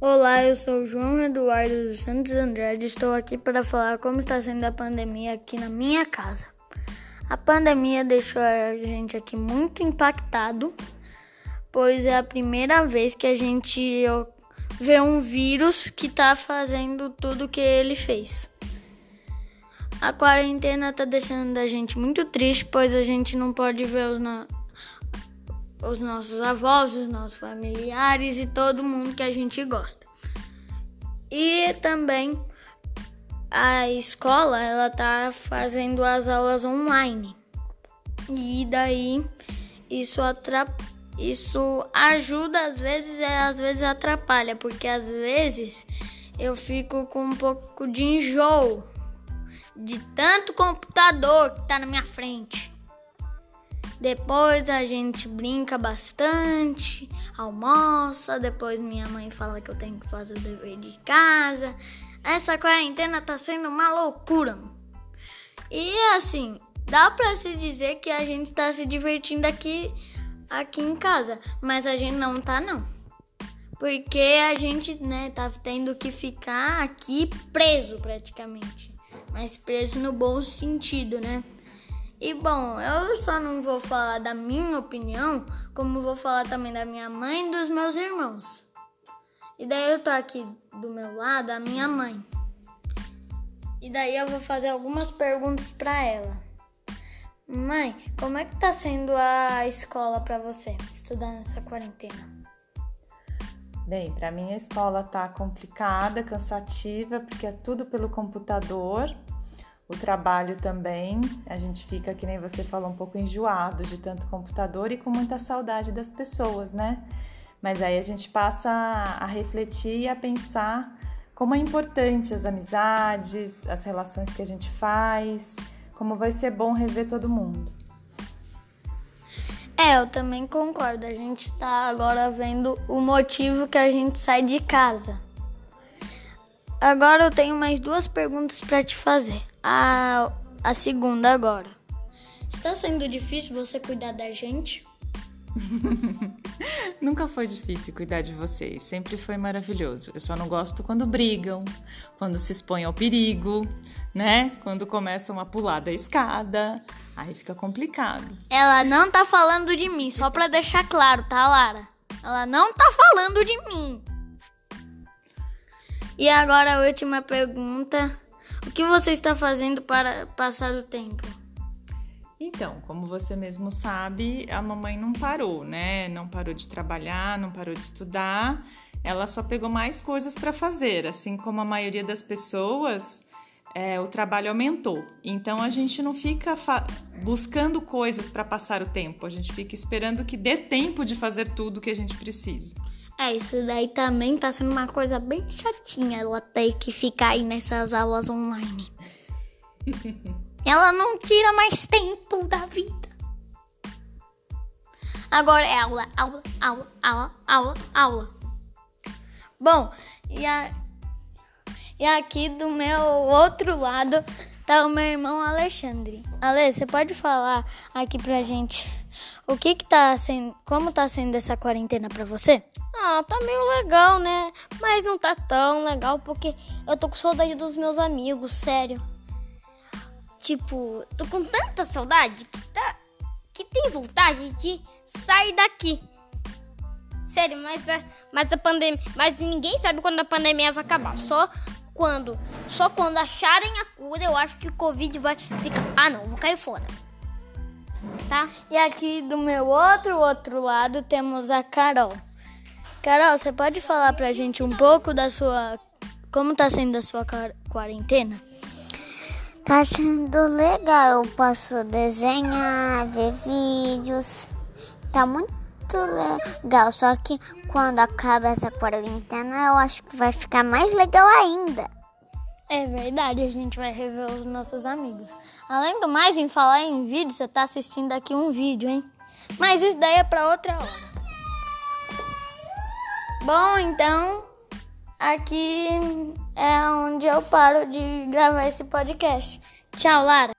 Olá, eu sou João Eduardo dos Santos Andrade. Estou aqui para falar como está sendo a pandemia aqui na minha casa. A pandemia deixou a gente aqui muito impactado, pois é a primeira vez que a gente vê um vírus que está fazendo tudo que ele fez. A quarentena está deixando a gente muito triste, pois a gente não pode ver os, os nossos avós, os nossos familiares e todo mundo que a gente gosta. E também a escola, ela tá fazendo as aulas online. E daí isso isso ajuda às vezes e às vezes atrapalha, porque às vezes eu fico com um pouco de enjoo de tanto computador que tá na minha frente. Depois a gente brinca bastante, almoça, depois minha mãe fala que eu tenho que fazer o dever de casa. Essa quarentena tá sendo uma loucura. E assim, dá pra se dizer que a gente tá se divertindo aqui aqui em casa, mas a gente não tá não. Porque a gente, né, tá tendo que ficar aqui preso praticamente. Mas preso no bom sentido, né? E bom, eu só não vou falar da minha opinião, como vou falar também da minha mãe e dos meus irmãos. E daí eu tô aqui do meu lado, a minha mãe. E daí eu vou fazer algumas perguntas para ela. Mãe, como é que tá sendo a escola para você, estudar nessa quarentena? Bem, para mim a escola tá complicada, cansativa, porque é tudo pelo computador o trabalho também, a gente fica, que nem você falou, um pouco enjoado de tanto computador e com muita saudade das pessoas, né? Mas aí a gente passa a refletir e a pensar como é importante as amizades, as relações que a gente faz, como vai ser bom rever todo mundo. É, eu também concordo. A gente tá agora vendo o motivo que a gente sai de casa. Agora eu tenho mais duas perguntas para te fazer. A, a segunda agora. Está sendo difícil você cuidar da gente? Nunca foi difícil cuidar de vocês, sempre foi maravilhoso. Eu só não gosto quando brigam, quando se expõem ao perigo, né? Quando começam a pular da escada. Aí fica complicado. Ela não tá falando de mim, só para deixar claro, tá, Lara? Ela não tá falando de mim. E agora a última pergunta: O que você está fazendo para passar o tempo? Então, como você mesmo sabe, a mamãe não parou, né? Não parou de trabalhar, não parou de estudar. Ela só pegou mais coisas para fazer, assim como a maioria das pessoas. É, o trabalho aumentou. Então a gente não fica buscando coisas para passar o tempo, a gente fica esperando que dê tempo de fazer tudo que a gente precisa. É, isso daí também tá sendo uma coisa bem chatinha ela ter que ficar aí nessas aulas online. ela não tira mais tempo da vida. Agora é aula, aula, aula, aula, aula, aula. Bom, e, a, e aqui do meu outro lado tá o meu irmão Alexandre. Ale, você pode falar aqui pra gente o que que tá sendo, como tá sendo essa quarentena pra você? Ah, tá meio legal, né? Mas não tá tão legal porque eu tô com saudade dos meus amigos, sério. Tipo, tô com tanta saudade que tá que tem vontade de sair daqui. Sério, mas a, mas a pandemia, mas ninguém sabe quando a pandemia vai acabar. Só quando, só quando acharem a cura, eu acho que o Covid vai ficar. Ah, não, vou cair fora. Tá? E aqui do meu outro outro lado temos a Carol. Carol, você pode falar pra gente um pouco da sua. Como tá sendo a sua quarentena? Tá sendo legal. Eu posso desenhar, ver vídeos. Tá muito legal. Só que quando acaba essa quarentena, eu acho que vai ficar mais legal ainda. É verdade, a gente vai rever os nossos amigos. Além do mais, em falar em vídeo, você tá assistindo aqui um vídeo, hein? Mas isso daí é pra outra hora. Bom, então aqui é onde eu paro de gravar esse podcast. Tchau, Lara.